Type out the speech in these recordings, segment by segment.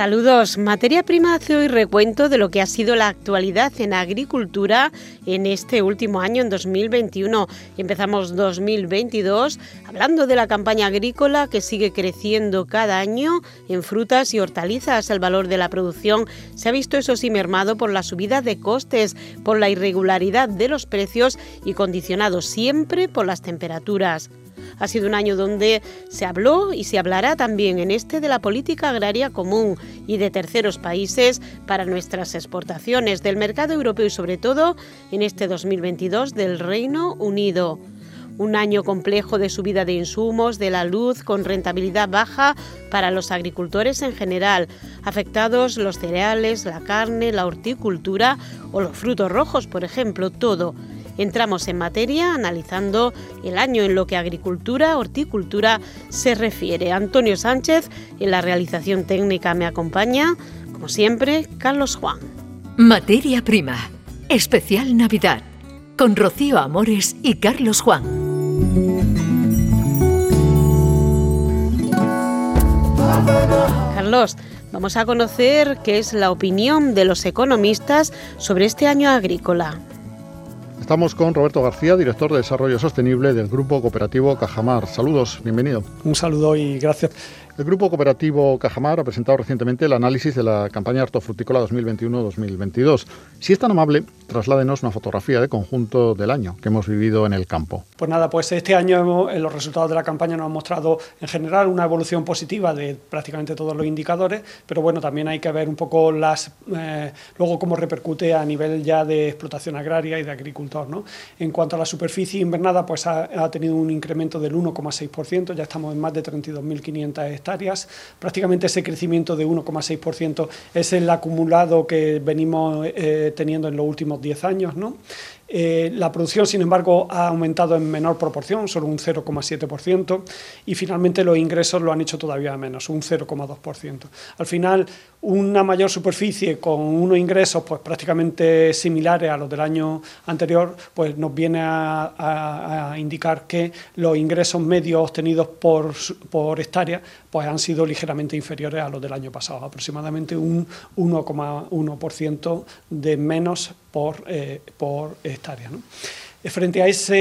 Saludos. Materia Prima hace hoy recuento de lo que ha sido la actualidad en agricultura en este último año, en 2021. Empezamos 2022 hablando de la campaña agrícola que sigue creciendo cada año en frutas y hortalizas. El valor de la producción se ha visto, eso sí, mermado por la subida de costes, por la irregularidad de los precios y condicionado siempre por las temperaturas. Ha sido un año donde se habló y se hablará también en este de la política agraria común y de terceros países para nuestras exportaciones del mercado europeo y sobre todo en este 2022 del Reino Unido. Un año complejo de subida de insumos, de la luz, con rentabilidad baja para los agricultores en general, afectados los cereales, la carne, la horticultura o los frutos rojos, por ejemplo, todo. Entramos en materia analizando el año en lo que agricultura, horticultura se refiere. Antonio Sánchez en la realización técnica me acompaña, como siempre, Carlos Juan. Materia prima, especial Navidad, con Rocío Amores y Carlos Juan. Carlos, vamos a conocer qué es la opinión de los economistas sobre este año agrícola. Estamos con Roberto García, director de Desarrollo Sostenible del Grupo Cooperativo Cajamar. Saludos, bienvenido. Un saludo y gracias. El Grupo Cooperativo Cajamar ha presentado recientemente el análisis de la campaña hortofrutícola 2021-2022. Si es tan amable, trasládenos una fotografía de conjunto del año que hemos vivido en el campo. Pues nada, pues este año en los resultados de la campaña nos han mostrado en general una evolución positiva de prácticamente todos los indicadores, pero bueno, también hay que ver un poco las eh, luego cómo repercute a nivel ya de explotación agraria y de agricultor. ¿no? En cuanto a la superficie invernada, pues ha, ha tenido un incremento del 1,6%, ya estamos en más de 32.500 hectáreas Prácticamente ese crecimiento de 1,6% es el acumulado que venimos eh, teniendo en los últimos 10 años. ¿no? Eh, la producción, sin embargo, ha aumentado en menor proporción, solo un 0,7%, y finalmente los ingresos lo han hecho todavía menos, un 0,2%. Al final, una mayor superficie con unos ingresos pues, prácticamente similares a los del año anterior, pues nos viene a, indicar que los ingresos medios obtenidos por, por hectárea pues, han sido ligeramente inferiores a los del año pasado, aproximadamente un 1,1% de menos por, eh, por hectárea. ¿no? Frente a esa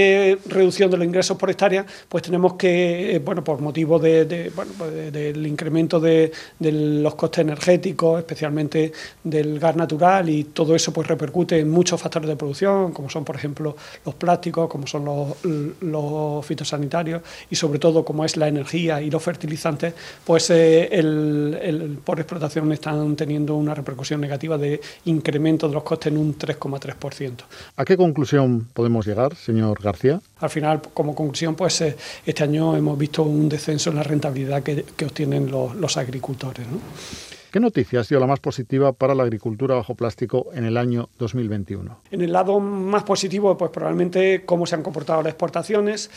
reducción de los ingresos por hectárea, pues tenemos que, eh, bueno, por motivo de, bueno, pues del incremento de, los costes energéticos, especialmente del gas natural, y todo eso pues repercute en muchos factores de producción, como son, por ejemplo, los plásticos, como son los, fitosanitarios, y sobre todo como es la energía y los fertilizantes, pues eh, el, por explotación están teniendo una repercusión negativa de incremento de los costes en un 3,3%. ¿A qué conclusión podemos llegar, señor García? Al final, como conclusión, pues eh, este año hemos visto un descenso en la rentabilidad que, obtienen los, agricultores. ¿Qué noticia ha sido la más positiva para la agricultura bajo plástico en el año 2021? En el lado más positivo, pues probablemente cómo se han comportado las exportaciones.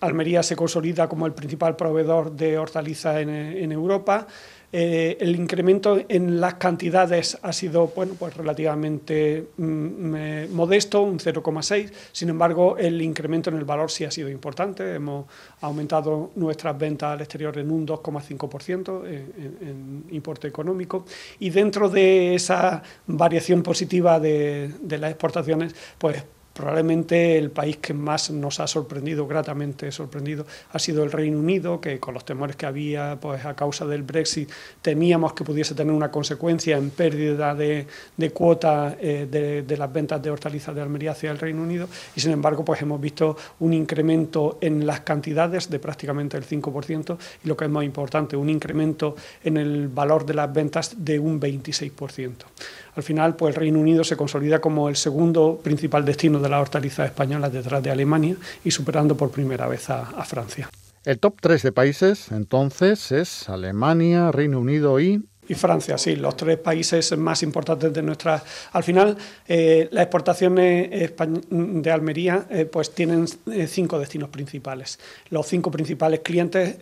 Almería se consolida como el principal proveedor de hortalizas en Europa. Eh, el incremento en las cantidades ha sido bueno, pues relativamente mm, modesto, un 0,6. Sin embargo, el incremento en el valor sí ha sido importante. Hemos aumentado nuestras ventas al exterior en un 2,5% en, en, importe económico. Y dentro de esa variación positiva de, de las exportaciones, pues Probablemente el país que más nos ha sorprendido, gratamente sorprendido, ha sido el Reino Unido, que con los temores que había pues, a causa del Brexit temíamos que pudiese tener una consecuencia en pérdida de, cuota eh, de, las ventas de hortalizas de Almería hacia el Reino Unido y sin embargo pues hemos visto un incremento en las cantidades de prácticamente el 5% y lo que es más importante, un incremento en el valor de las ventas de un 26%. Al final, pues el Reino Unido se consolida como el segundo principal destino de las hortalizas españolas detrás de Alemania y superando por primera vez a, Francia. El top 3 de países entonces es Alemania, Reino Unido y y Francia, sí, los tres países más importantes de nuestra. Al final, eh, las exportaciones de Almería eh, pues tienen eh, cinco destinos principales. Los cinco principales clientes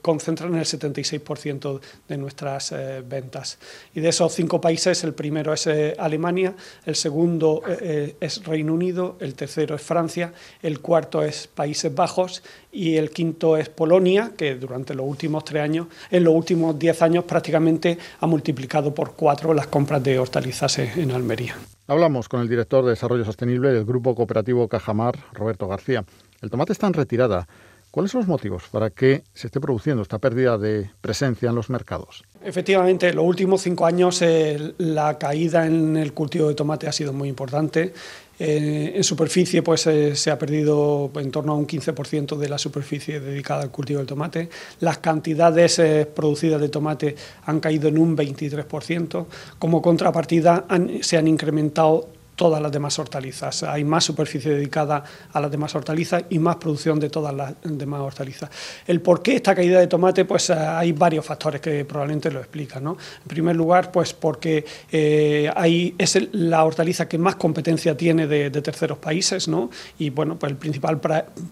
concentran el 76% de nuestras ventas. Y de esos cinco países, el primero es Alemania, el segundo es Reino Unido, el tercero es Francia, el cuarto es Países Bajos y el quinto es Polonia, que durante los últimos tres años, en los últimos diez años prácticamente ha multiplicado por cuatro las compras de hortalizas en Almería. Hablamos con el director de Desarrollo Sostenible del Grupo Cooperativo Cajamar, Roberto García. El tomate está en retirada. ¿Cuáles son los motivos para que se esté produciendo esta pérdida de presencia en los mercados? Efectivamente, en los últimos cinco años eh, la caída en el cultivo de tomate ha sido muy importante. Eh, en superficie pues, eh, se ha perdido en torno a un 15% de la superficie dedicada al cultivo del tomate. Las cantidades producidas de tomate han caído en un 23%. Como contrapartida se han incrementado todas las demás hortalizas. Hay más superficie dedicada a las demás hortalizas y más producción de todas las demás hortalizas. El por qué esta caída de tomate, pues eh, hay varios factores que probablemente lo explican. En primer lugar, pues porque eh, es la hortaliza que más competencia tiene de, terceros países, ¿no? y bueno, pues el principal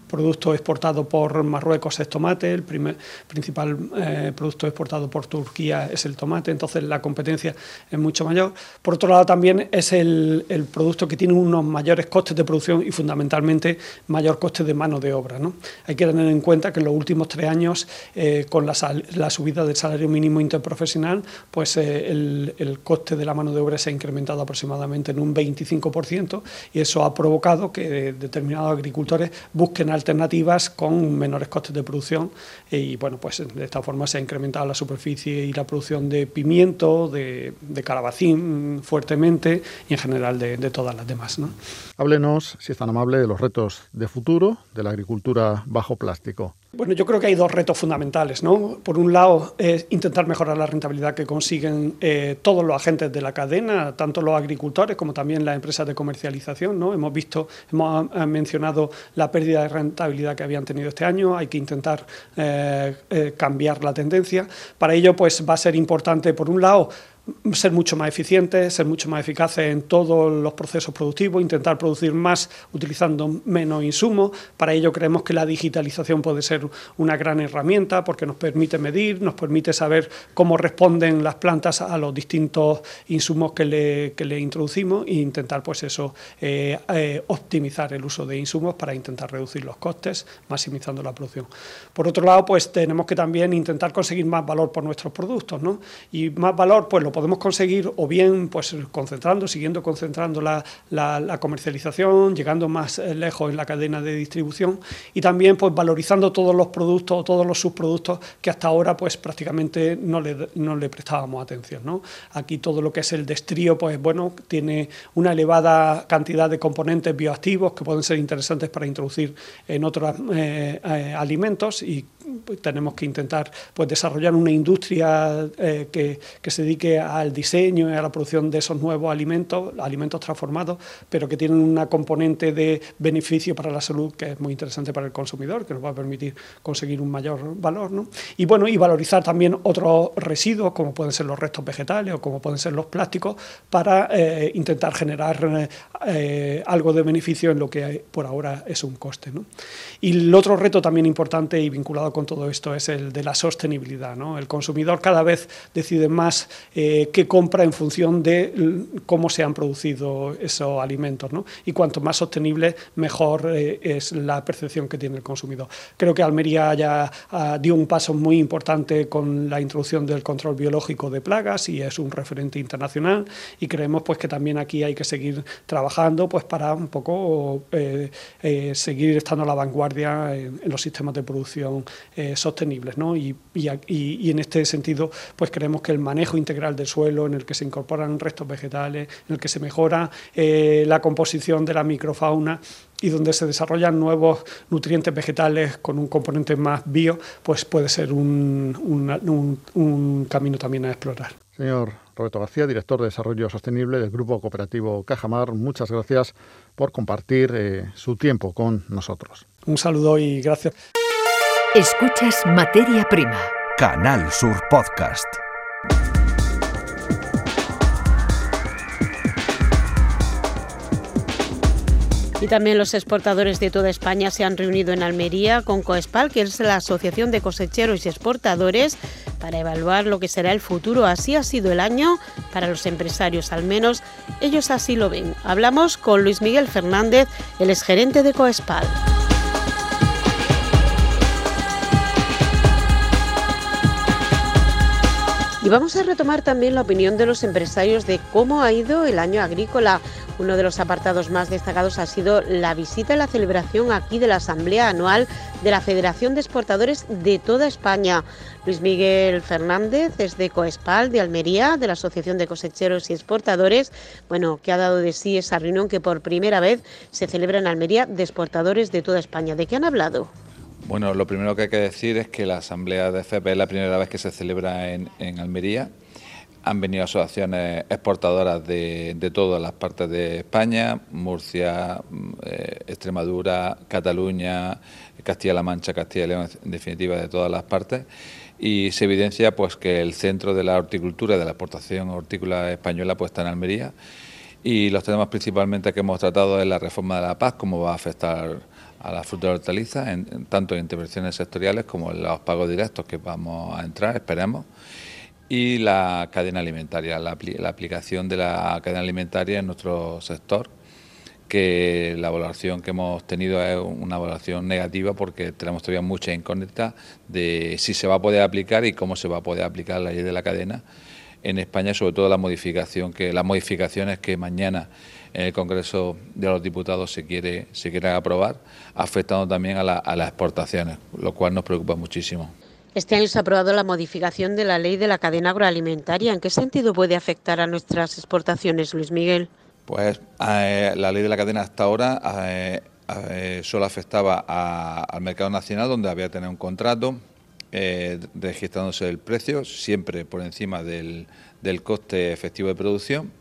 producto exportado por Marruecos es tomate, el primer, principal eh, producto exportado por Turquía es el tomate, entonces la competencia es mucho mayor. Por otro lado, también es el productos que tienen unos mayores costes de producción y fundamentalmente mayor coste de mano de obra. Hay que tener en cuenta que en los últimos tres años, eh, con la, subida del salario mínimo interprofesional, pues eh, el, coste de la mano de obra se ha incrementado aproximadamente en un 25% y eso ha provocado que determinados agricultores busquen alternativas con menores costes de producción y bueno, pues de esta forma se ha incrementado la superficie y la producción de pimiento, de, de calabacín fuertemente y en general de, de todas las demás. ¿no? Háblenos, si es tan amable, de los retos de futuro de la agricultura bajo plástico. Bueno, yo creo que hay dos retos fundamentales. ¿no? Por un lado, es intentar mejorar la rentabilidad que consiguen eh, todos los agentes de la cadena, tanto los agricultores como también las empresas de comercialización. ¿no? Hemos visto, hemos eh, mencionado la pérdida de rentabilidad que habían tenido este año. Hay que intentar eh, cambiar la tendencia. Para ello, pues va a ser importante, por un lado, ser mucho más eficientes, ser mucho más eficaces en todos los procesos productivos, intentar producir más utilizando menos insumos. Para ello creemos que la digitalización puede ser una gran herramienta porque nos permite medir, nos permite saber cómo responden las plantas a los distintos insumos que le, que le introducimos e intentar pues eso, eh, eh, optimizar el uso de insumos para intentar reducir los costes, maximizando la producción. Por otro lado, pues tenemos que también intentar conseguir más valor por nuestros productos, ¿no? Y más valor, pues lo podemos conseguir o bien pues concentrando, siguiendo concentrando la, la, comercialización, llegando más eh, lejos en la cadena de distribución y también pues valorizando todos los productos o todos los subproductos que hasta ahora pues prácticamente no le, no le prestábamos atención. ¿no? Aquí todo lo que es el destrío pues bueno tiene una elevada cantidad de componentes bioactivos que pueden ser interesantes para introducir en otros eh, eh, alimentos y tenemos que intentar pues, desarrollar una industria eh, que, que, se dedique al diseño y a la producción de esos nuevos alimentos, alimentos transformados, pero que tienen una componente de beneficio para la salud que es muy interesante para el consumidor, que nos va a permitir conseguir un mayor valor. ¿no? Y bueno, y valorizar también otros residuos, como pueden ser los restos vegetales o como pueden ser los plásticos, para eh, intentar generar eh, algo de beneficio en lo que por ahora es un coste. ¿no? Y el otro reto también importante y vinculado con todo esto es el de la sostenibilidad. El consumidor cada vez decide más eh, qué compra en función de cómo se han producido esos alimentos. ¿no? Y cuanto más sostenible, mejor eh, es la percepción que tiene el consumidor. Creo que Almería ya ah, dio un paso muy importante con la introducción del control biológico de plagas y es un referente internacional y creemos pues que también aquí hay que seguir trabajando pues para un poco eh, seguir estando a la vanguardia en los sistemas de producción eh, sostenibles. ¿no? Y, y, en este sentido, pues creemos que el manejo integral del suelo, en el que se incorporan restos vegetales, en el que se mejora eh, la composición de la microfauna, y donde se desarrollan nuevos nutrientes vegetales con un componente más bio, pues puede ser un, un, un, camino también a explorar. Señor Roberto García, director de Desarrollo Sostenible del Grupo Cooperativo Cajamar, muchas gracias por compartir eh, su tiempo con nosotros. Un saludo y gracias. Escuchas Materia Prima. Canal Sur Podcast. Y también los exportadores de toda España se han reunido en Almería con Coespal, que es la Asociación de Cosecheros y Exportadores, para evaluar lo que será el futuro. Así ha sido el año para los empresarios, al menos ellos así lo ven. Hablamos con Luis Miguel Fernández, el exgerente de Coespal. Y vamos a retomar también la opinión de los empresarios de cómo ha ido el año agrícola. Uno de los apartados más destacados ha sido la visita y la celebración aquí de la Asamblea Anual de la Federación de Exportadores de toda España. Luis Miguel Fernández es de Coespal, de Almería, de la Asociación de Cosecheros y Exportadores, bueno, que ha dado de sí esa reunión que por primera vez se celebra en Almería de exportadores de toda España. ¿De qué han hablado? Bueno, lo primero que hay que decir es que la Asamblea de FP es la primera vez que se celebra en, Almería. Han venido asociaciones exportadoras de, todas las partes de España, Murcia, mm, eh, Extremadura, Cataluña, Castilla-La Mancha, Castilla y León, en definitiva de todas las partes. Y se evidencia pues que el centro de la horticultura, de la exportación hortícola española, pues está en Almería. Y los temas principalmente que hemos tratado es la reforma de la paz, cómo va a afectar a la fruta y hortalizas, en, tanto en intervenciones sectoriales como en los pagos directos que vamos a entrar, esperemos, y la cadena alimentaria, la, aplicación de la cadena alimentaria en nuestro sector, que la valoración que hemos tenido es una valoración negativa porque tenemos todavía mucha incógnita de si se va a poder aplicar y cómo se va a poder aplicar la ley de la cadena. En España, sobre todo la modificación que las modificaciones que mañana en el Congreso de los Diputados se quiere, se quiere aprobar, afectando también a, las exportaciones, lo cual nos preocupa muchísimo. Este año se ha aprobado la modificación de la ley de la cadena agroalimentaria. ¿En qué sentido puede afectar a nuestras exportaciones, Luis Miguel? Pues eh, la ley de la cadena hasta ahora eh, eh, solo afectaba al mercado nacional, donde había que tener un contrato, registrándose el precio, siempre por encima del coste efectivo de producción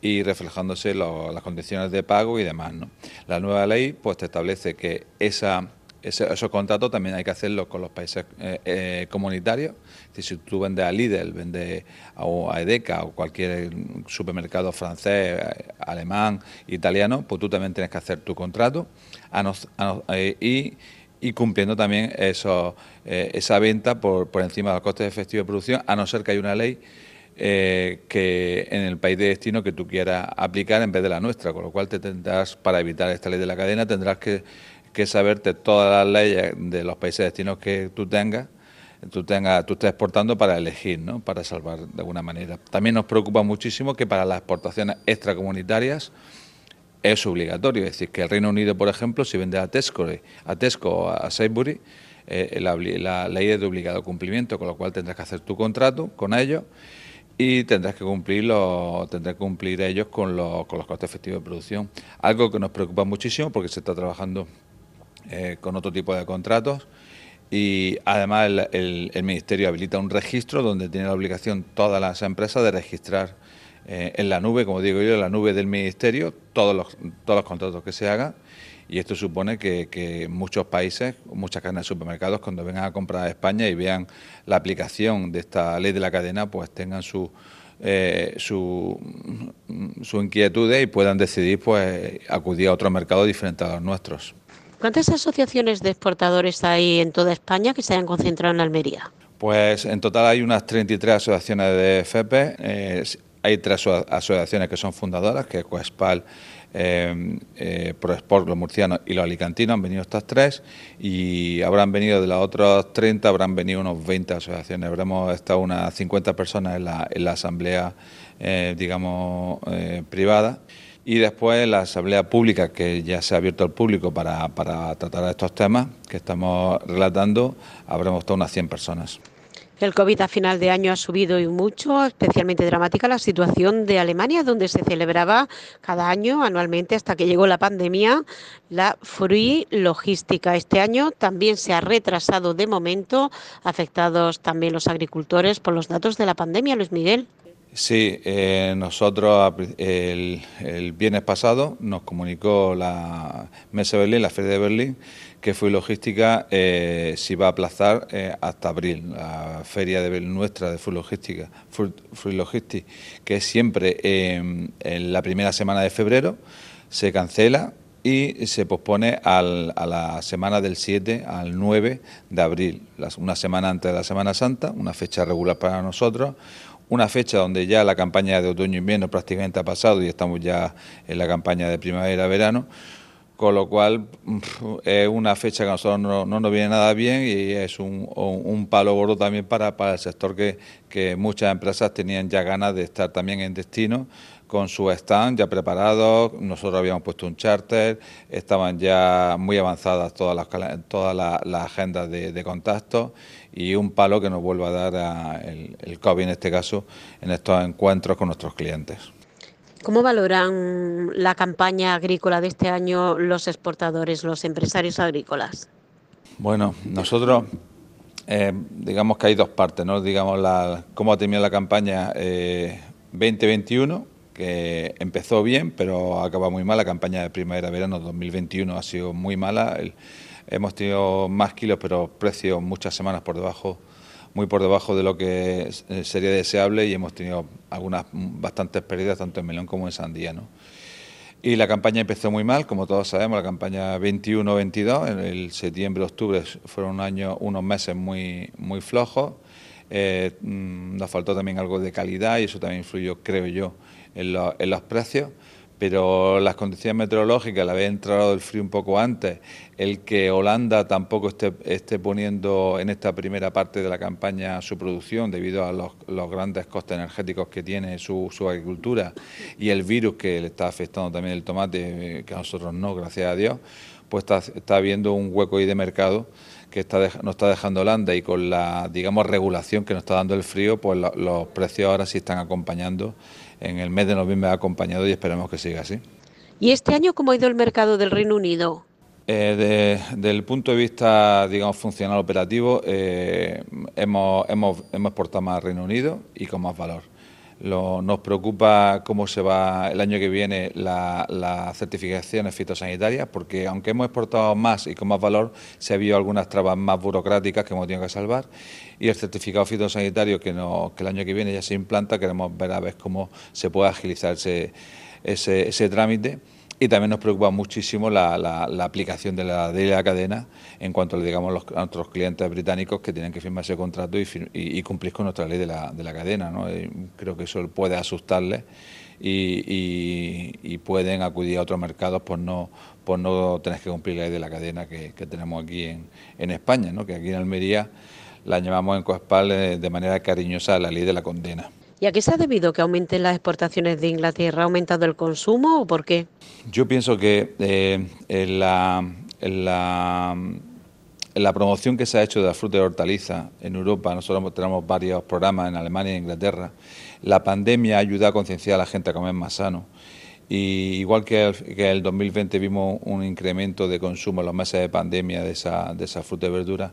y reflejándose las condiciones de pago y demás. ¿no? La nueva ley pues te establece que esa, esos contratos también hay que hacerlos con los países eh, eh, comunitarios. si tú vendes a Lidl, vendes a, Edeka o cualquier supermercado francés, alemán, italiano, pues tú también tienes que hacer tu contrato eh, y, y cumpliendo también eso, esa venta por, por encima de los costes efectivos de producción, a no ser que haya una ley eh, que en el país de destino que tú quieras aplicar en vez de la nuestra, con lo cual te tendrás, para evitar esta ley de la cadena, tendrás que, saberte todas las leyes de los países de destino que tú tengas, tú, tengas, tú estés exportando para elegir, ¿no? para salvar de alguna manera. También nos preocupa muchísimo que para las exportaciones extracomunitarias es obligatorio, es decir, que el Reino Unido, por ejemplo, si vende a Tesco, a Tesco o a Sainsbury, eh, la, la ley es de obligado cumplimiento, con lo cual tendrás que hacer tu contrato con ellos y tendrás que cumplirlo, tendrás que cumplir ellos con, los, con los costes efectivos de producción. Algo que nos preocupa muchísimo porque se está trabajando eh, con otro tipo de contratos y además el, Ministerio habilita un registro donde tiene la obligación todas las empresas de registrar eh, en la nube, como digo yo, en la nube del Ministerio, todos los, todos los contratos que se hagan y esto supone que, muchos países, muchas cadenas de supermercados, cuando vengan a comprar a España y vean la aplicación de esta ley de la cadena, pues tengan su, eh, su, su inquietudes y puedan decidir pues acudir a otro mercado diferente a los nuestros. ¿Cuántas asociaciones de exportadores hay en toda España que se hayan concentrado en Almería? Pues en total hay unas 33 asociaciones de FP. Eh, hay tres asociaciones que son fundadoras, que es Coespal, eh, eh, ProSport, los murcianos y los alicantinos, han venido estas tres y habrán venido de las otras 30, habrán venido unos 20 asociaciones, habremos estado unas 50 personas en la, asamblea, eh, digamos, eh, privada. Y después la asamblea pública, que ya se ha abierto al público para, para tratar estos temas que estamos relatando, habremos estado unas 100 personas. El COVID a final de año ha subido y mucho, especialmente dramática la situación de Alemania, donde se celebraba cada año, anualmente, hasta que llegó la pandemia, la Free Logística. Este año también se ha retrasado de momento, afectados también los agricultores por los datos de la pandemia. Luis Miguel. Sí, eh, nosotros el, el, viernes pasado nos comunicó la Mesa de Berlín, la Feria de Berlín, que fue logística eh, se va a aplazar eh, hasta abril, la feria de nuestra de Full Logística, que es siempre en la primera semana de febrero, se cancela y se pospone a la semana del 7 al 9 de abril, una semana antes de la Semana Santa, una fecha regular para nosotros, una fecha donde ya la campaña de otoño-invierno prácticamente ha pasado y estamos ya en la campaña de primavera-verano, con lo cual es una fecha que a nosotros no, nos viene nada bien y es un, palo gordo también para, el sector que, que muchas empresas tenían ya ganas de estar también en destino con su stand ya preparado, nosotros habíamos puesto un charter, estaban ya muy avanzadas todas las, todas las, agendas de, contacto y un palo que nos vuelva a dar el, el COVID en este caso en estos encuentros con nuestros clientes. ¿Cómo valoran la campaña agrícola de este año los exportadores, los empresarios agrícolas? Bueno, nosotros eh, digamos que hay dos partes, ¿no? Digamos la, cómo ha terminado la campaña 2021 eh, que empezó bien, pero acaba muy mal. La campaña de primavera-verano 2021 ha sido muy mala. hemos tenido más kilos, pero precios muchas semanas por debajo, muy por debajo de lo que eh, sería deseable y hemos tenido algunas bastantes pérdidas tanto en melón como en sandía. ¿no? Y la campaña empezó muy mal, como todos sabemos, la campaña 21-22, en el septiembre-octubre fueron un año, unos meses muy, muy flojos. Eh, mm, nos faltó también algo de calidad y eso también influyó, creo yo, en, los precios, pero las condiciones meteorológicas, el haber entrado el frío un poco antes, el que Holanda tampoco esté, esté poniendo en esta primera parte de la campaña su producción debido a los, grandes costes energéticos que tiene su, agricultura y el virus que le está afectando también el tomate, que a nosotros no, gracias a Dios, pues está, está habiendo un hueco ahí de mercado que está nos está dejando Holanda y con la digamos regulación que nos está dando el frío, pues los precios ahora sí están acompañando en el mes de noviembre ha acompañado y esperamos que siga así. ¿Y este año cómo ha ido el mercado del Reino Unido? Eh, desde el punto de vista, digamos, funcional operativo, eh, hemos, hemos, hemos exportado más al Reino Unido y con más valor. Nos preocupa cómo se va el año que viene las la certificaciones fitosanitarias, porque aunque hemos exportado más y con más valor, se ha habido algunas trabas más burocráticas que hemos tenido que salvar y el certificado fitosanitario que, que el año que viene ya se implanta, queremos ver a ver cómo se puede agilizar ese, trámite. Y también nos preocupa muchísimo la, aplicación de la, de la cadena en cuanto digamos, los, a nuestros clientes británicos que tienen que firmar ese contrato y, cumplir con nuestra ley de la, de la cadena. ¿no? creo que eso puede asustarles y, pueden acudir a otros mercados por no, por no tener que cumplir la ley de la cadena que, tenemos aquí en, en España, ¿no? que aquí en Almería la llamamos en Coespal eh, de manera cariñosa la ley de la condena. ¿Y a qué se ha debido que aumenten las exportaciones de Inglaterra? ¿Ha aumentado el consumo o por qué? Yo pienso que eh, la, promoción que se ha hecho de la fruta y hortaliza en Europa, nosotros tenemos varios programas en Alemania e Inglaterra, la pandemia ha ayudado a concienciar a la gente a comer más sano. Y igual que el, el 2020 vimos un incremento de consumo en los meses de pandemia de esa, de esa fruta y verdura,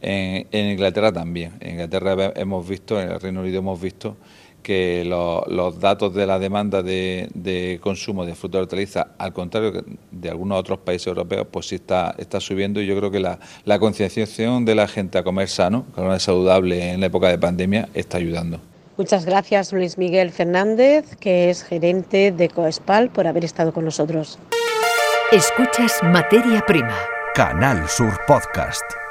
en, Inglaterra también. En Inglaterra hemos visto, en el Reino Unido hemos visto que los, datos de la demanda de, consumo de fruta y hortaliza, al contrario de algunos otros países europeos, pues sí está, está subiendo y yo creo que la, la concienciación de la gente a comer sano, comer saludable en la época de pandemia, está ayudando. Muchas gracias Luis Miguel Fernández, que es gerente de Coespal, por haber estado con nosotros. Escuchas Materia Prima. Canal Sur Podcast.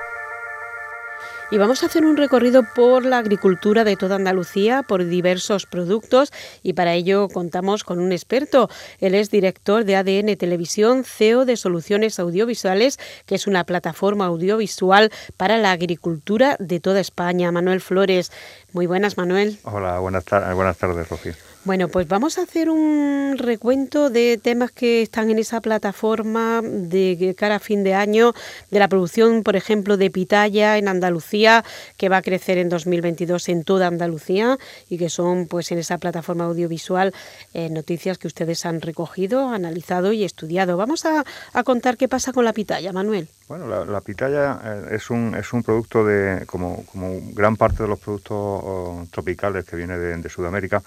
Y vamos a hacer un recorrido por la agricultura de toda Andalucía, por diversos productos y para ello contamos con un experto. Él es director de ADN Televisión, CEO de Soluciones Audiovisuales, que es una plataforma audiovisual para la agricultura de toda España. Manuel Flores. Muy buenas, Manuel. Hola, buenas, buenas tardes, Rocío. Bueno, pues vamos a hacer un recuento de temas que están en esa plataforma de cara a fin de año, de la producción, por ejemplo, de pitaya en Andalucía, que va a crecer en 2022 en toda Andalucía y que son, pues, en esa plataforma audiovisual eh, noticias que ustedes han recogido, analizado y estudiado. Vamos a, contar qué pasa con la pitaya, Manuel. Bueno, la, pitaya eh, es un, es un producto de, como, como gran parte de los productos oh, tropicales que viene de Sudamérica,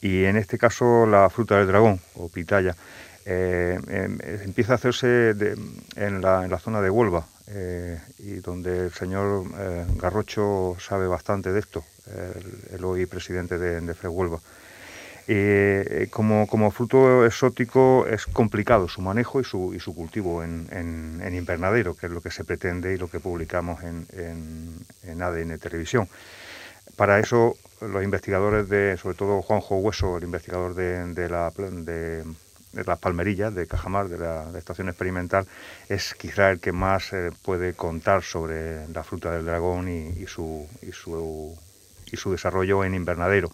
y en este caso la fruta del dragón o pitaya eh, em, empieza a hacerse en, la, zona de Huelva eh, y donde el señor eh, Garrocho sabe bastante de esto, el, hoy presidente de, de Huelva. Eh, como, como, fruto exótico es complicado su manejo y su, y su cultivo en, en, invernadero, que es lo que se pretende y lo que publicamos en, en ADN Televisión. Para eso los investigadores de, sobre todo Juanjo Hueso, el investigador de, de, la, de, las palmerillas de Cajamar, de la, estación experimental, es quizá el que más eh, puede contar sobre la fruta del dragón y, y, su, y, su, y su desarrollo en invernadero.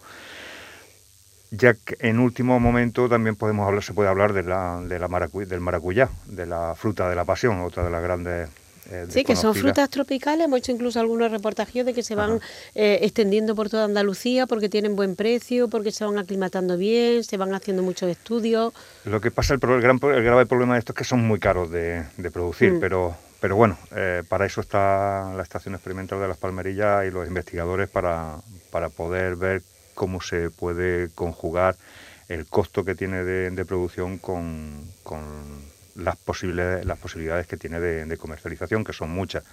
Ya que en último momento también podemos hablar, se puede hablar de la, de la del maracuyá, de la fruta de la pasión, otra de las grandes eh, sí, que son frutas tropicales. Hemos hecho incluso algunos reportajes de que se van eh, extendiendo por toda Andalucía porque tienen buen precio, porque se van aclimatando bien, se van haciendo muchos estudios. Lo que pasa, el, gran, el grave problema de esto es que son muy caros de, producir, mm. pero, pero bueno, eh, para eso está la Estación Experimental de las Palmerillas y los investigadores para, para poder ver cómo se puede conjugar el costo que tiene de, producción con, las, posibilidades, las posibilidades que tiene de, comercialización, que son muchas.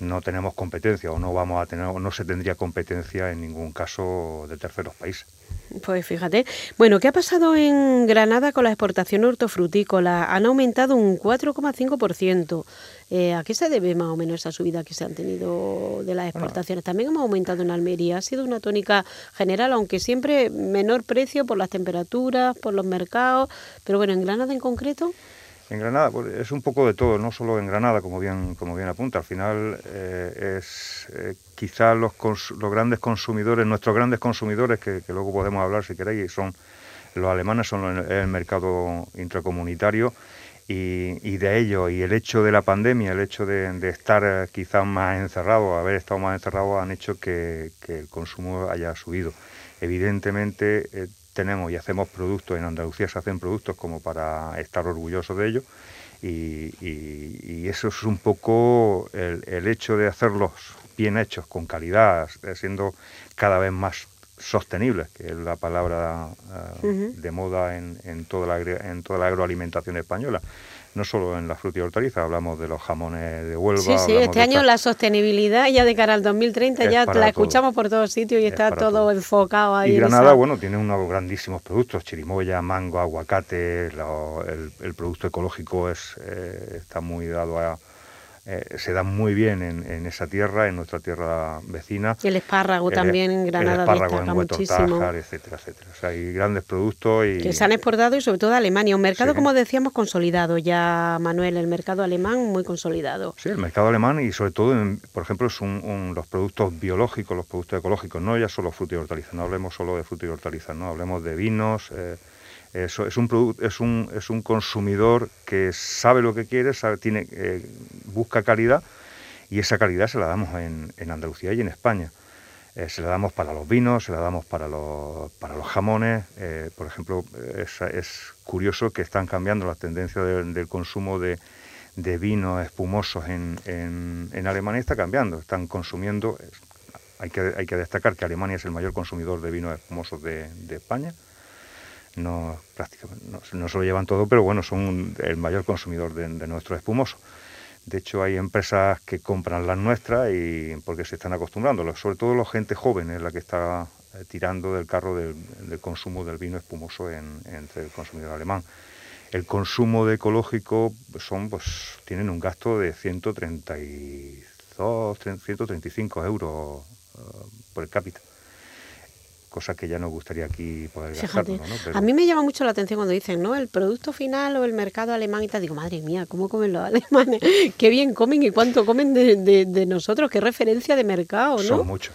No tenemos competencia o no vamos a tener o no se tendría competencia en ningún caso de terceros países. Pues fíjate. Bueno, ¿qué ha pasado en Granada con la exportación hortofrutícola? Han aumentado un 4,5%. Eh, ¿A qué se debe más o menos esa subida que se han tenido de las exportaciones? También hemos aumentado en Almería. Ha sido una tónica general, aunque siempre menor precio por las temperaturas, por los mercados. Pero bueno, en Granada en concreto. En Granada pues, es un poco de todo, no solo en Granada, como bien, como bien apunta. Al final eh, es eh, quizá los, los, grandes consumidores, nuestros grandes consumidores, que, luego podemos hablar si queréis, son los alemanes, son el, mercado intracomunitario. Y, de ello, y el hecho de la pandemia, el hecho de, estar eh, quizás más encerrado, haber estado más encerrado, han hecho que, el consumo haya subido. Evidentemente, tenemos y hacemos productos, en Andalucía se hacen productos como para estar orgullosos de ello y, eso es un poco el, hecho de hacerlos bien hechos, con calidad, siendo cada vez más sostenibles, que es la palabra eh, de moda en, toda la, en toda la agroalimentación española no solo en la fruta y hortaliza, hablamos de los jamones de Huelva. Sí, sí, este año la sostenibilidad ya de cara al 2030 ya la escuchamos por todos sitios y está todo, enfocado ahí. Y Granada, bueno, tiene unos grandísimos productos, chirimoya, mango, aguacate, el, producto ecológico es, eh, está muy dado a eh, se da muy bien en, esa tierra, en nuestra tierra vecina. Y el espárrago también en Granada el espárrago en muchísimo. etcétera, etcétera. O sea, hay grandes productos y... Que se han exportado y sobre todo a Alemania. Un mercado, como decíamos, consolidado ya, Manuel, el mercado alemán muy consolidado. Sí, el mercado alemán y sobre todo, por ejemplo, son los productos biológicos, los productos ecológicos, no ya solo fruta y hortalizas, no hablemos solo de fruta y hortalizas, no hablemos de vinos... Eh, es un, es un, es un consumidor que sabe lo que quiere, sabe, tiene, eh, busca calidad y esa calidad se la damos en, en Andalucía y en España. Eh, se la damos para los vinos, se la damos para los, para los jamones. Eh, por ejemplo, es, es, curioso que están cambiando las tendencias del consumo de, de vinos espumosos en, en, en, Alemania, está cambiando. Están consumiendo, hay que, hay que destacar que Alemania es el mayor consumidor de vinos espumosos de, de España no prácticamente no, se lo llevan todo, pero bueno, son el mayor consumidor de, nuestro espumoso. De hecho, hay empresas que compran las nuestras y porque se están acostumbrando, sobre todo la gente joven es la que está eh, tirando del carro del, consumo del vino espumoso entre el consumidor alemán. El consumo de ecológico son, pues, tienen un gasto de 132, 135 euros uh, por cápita cosa que ya nos gustaría aquí poder A mí me llama mucho la atención cuando dicen, ¿no? El producto final o el mercado alemán y tal. Digo, madre mía, ¿cómo comen los alemanes? Qué bien comen y cuánto comen de, nosotros, qué referencia de mercado, ¿no? Son muchos.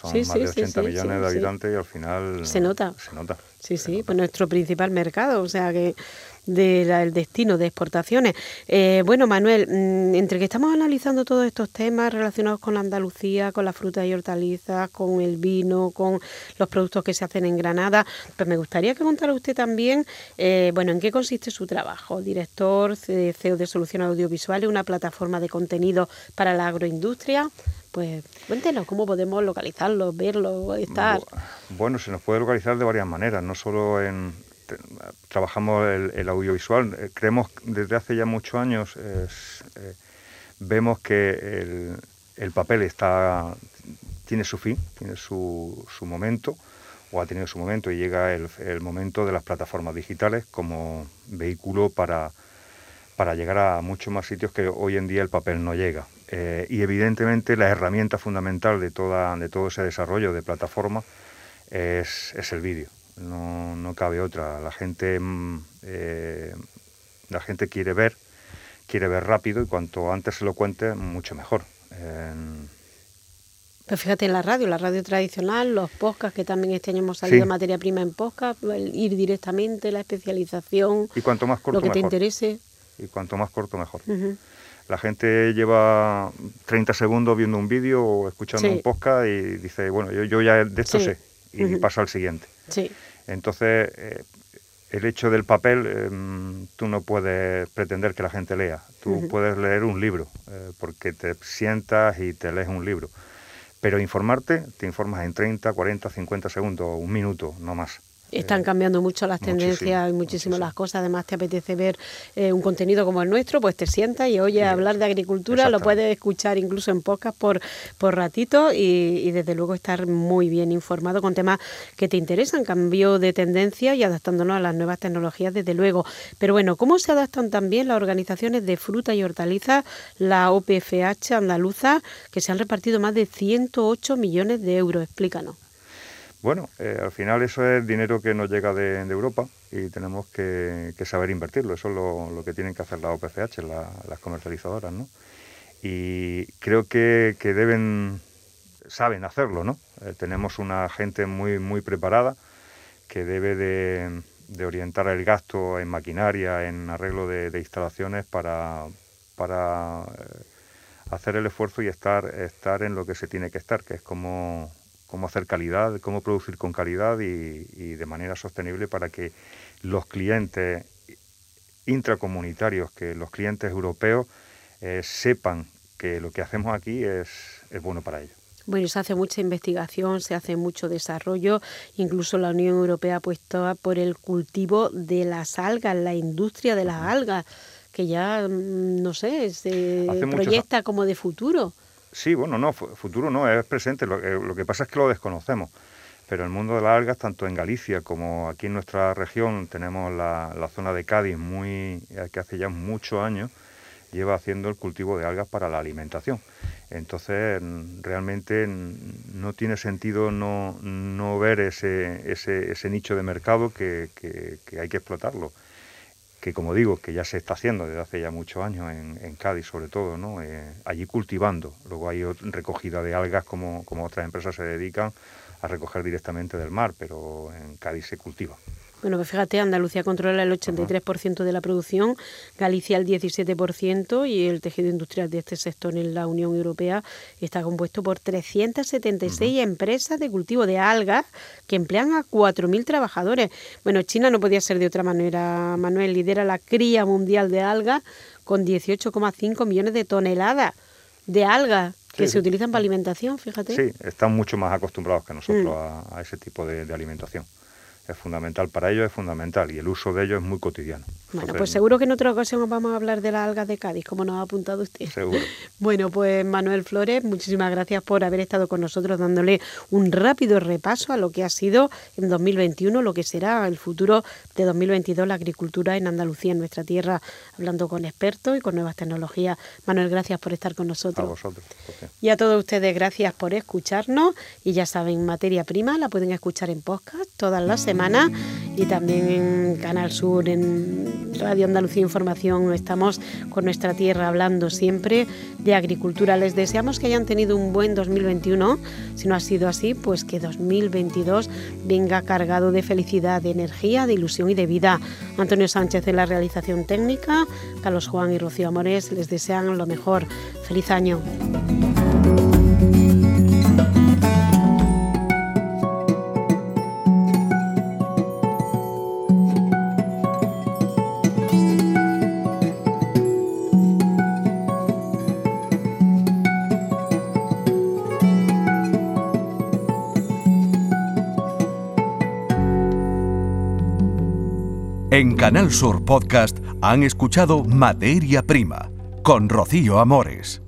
Son más de 80 millones de habitantes y al final... Se nota. Se nota. Sí, sí, pues nuestro principal mercado, o sea que del destino de exportaciones. Eh, bueno, Manuel, mm, entre que estamos analizando todos estos temas relacionados con la Andalucía, con las frutas y hortalizas, con el vino, con los productos que se hacen en Granada, pues me gustaría que contara usted también, eh, bueno, en qué consiste su trabajo. Director, CEO de Soluciones Audiovisuales, una plataforma de contenido para la agroindustria. Pues cuéntenos cómo podemos localizarlo, verlo, estar. Bueno, se nos puede localizar de varias maneras, no solo en, trabajamos el, audiovisual. Eh, creemos desde hace ya muchos años, eh, vemos que el, papel está, tiene su fin, tiene su, momento. o ha tenido su momento y llega el, momento de las plataformas digitales como vehículo para, llegar a muchos más sitios que hoy en día el papel no llega. Eh, y evidentemente la herramienta fundamental de, toda, de todo ese desarrollo de plataforma es, el vídeo. No, no, cabe otra. La gente, mm, eh, la gente quiere ver, quiere ver rápido y cuanto antes se lo cuente, mucho mejor. Pues fíjate en la radio, la radio tradicional, los podcasts, que también este año hemos salido materia prima en podcast, ir directamente, la especialización, y cuanto más corto, lo que te interese. Y cuanto más corto, mejor. La gente lleva 30 segundos viendo un vídeo o escuchando un podcast y dice, bueno, yo, ya de esto sé, y pasa al siguiente. Sí. Entonces, eh, el hecho del papel, em, tú no puedes pretender que la gente lea. Tú puedes leer un libro, eh, porque te sientas y te lees un libro pero informarte, te informas en 30, 40, 50 segundos, un minuto, no más. Están cambiando mucho las tendencias y muchísimo, las cosas. Además, te apetece ver eh, un contenido como el nuestro, pues te sientas y oyes hablar de agricultura, lo puedes escuchar incluso en podcast por, por ratito y, desde luego estar muy bien informado con temas que te interesan, cambio de tendencia y adaptándonos a las nuevas tecnologías, desde luego. Pero bueno, ¿cómo se adaptan también las organizaciones de fruta y hortalizas, la OPFH andaluza, que se han repartido más de 108 millones de euros? Explícanos. Bueno, eh, al final eso es dinero que nos llega de, Europa y tenemos que, saber invertirlo. Eso es lo, que tienen que hacer las OPCH, las comercializadoras, ¿no? Y creo que, deben, saben hacerlo, ¿no? Eh, tenemos una gente muy, muy preparada que debe de, orientar el gasto en maquinaria, en arreglo de, instalaciones para, para eh, hacer el esfuerzo y estar, estar en lo que se tiene que estar, que es como cómo hacer calidad, cómo producir con calidad y, de manera sostenible para que los clientes intracomunitarios, que los clientes europeos eh, sepan que lo que hacemos aquí es, es bueno para ellos. Bueno, se hace mucha investigación, se hace mucho desarrollo, incluso la Unión Europea ha puesto por el cultivo de las algas, la industria de las algas, que ya, mm, no sé, se proyecta como de futuro. Sí, bueno, no, futuro no, es presente. Eh, lo, que pasa es que lo desconocemos. Pero el mundo de las algas, tanto en Galicia como aquí en nuestra región, tenemos la, zona de Cádiz, muy, eh, que hace ya muchos años lleva haciendo el cultivo de algas para la alimentación. Entonces, realmente no tiene sentido no, no ver ese, ese, ese, nicho de mercado que, que hay que explotarlo que como digo, que ya se está haciendo desde hace ya muchos años en, Cádiz sobre todo, ¿no? Eh, allí cultivando. Luego hay recogida de algas como, como otras empresas se dedican a recoger directamente del mar, pero en Cádiz se cultiva. Bueno, pues fíjate, Andalucía controla el 83% de la producción, Galicia el 17% y el tejido industrial de este sector en la Unión Europea está compuesto por 376 empresas de cultivo de algas que emplean a 4.000 trabajadores. Bueno, China no podía ser de otra manera, Manuel, lidera la cría mundial de algas con 18,5 millones de toneladas de algas que se utilizan para alimentación, fíjate. Sí, están mucho más acostumbrados que nosotros mm. a, ese tipo de alimentación es fundamental para ellos, es fundamental y el uso de ellos es muy cotidiano. Bueno, pues seguro que en otra ocasión vamos a hablar de las algas de Cádiz, como nos ha apuntado usted. Seguro. Bueno, pues Manuel Flores, muchísimas gracias por haber estado con nosotros dándole un rápido repaso a lo que ha sido en 2021, lo que será el futuro de 2022, la agricultura en Andalucía, en nuestra tierra, hablando con expertos y con nuevas tecnologías. Manuel, gracias por estar con nosotros. A vosotros. Y a todos ustedes, gracias por escucharnos. Y ya saben, materia prima la pueden escuchar en podcast todas las semanas y también en Canal Sur, en Radio Andalucía Información estamos con nuestra tierra hablando siempre de agricultura. Les deseamos que hayan tenido un buen 2021. Si no ha sido así, pues que 2022 venga cargado de felicidad, de energía, de ilusión y de vida. Antonio Sánchez en la realización técnica, Carlos Juan y Rocío Amores les desean lo mejor. Feliz año. Canal Sur Podcast han escuchado Materia Prima con Rocío Amores.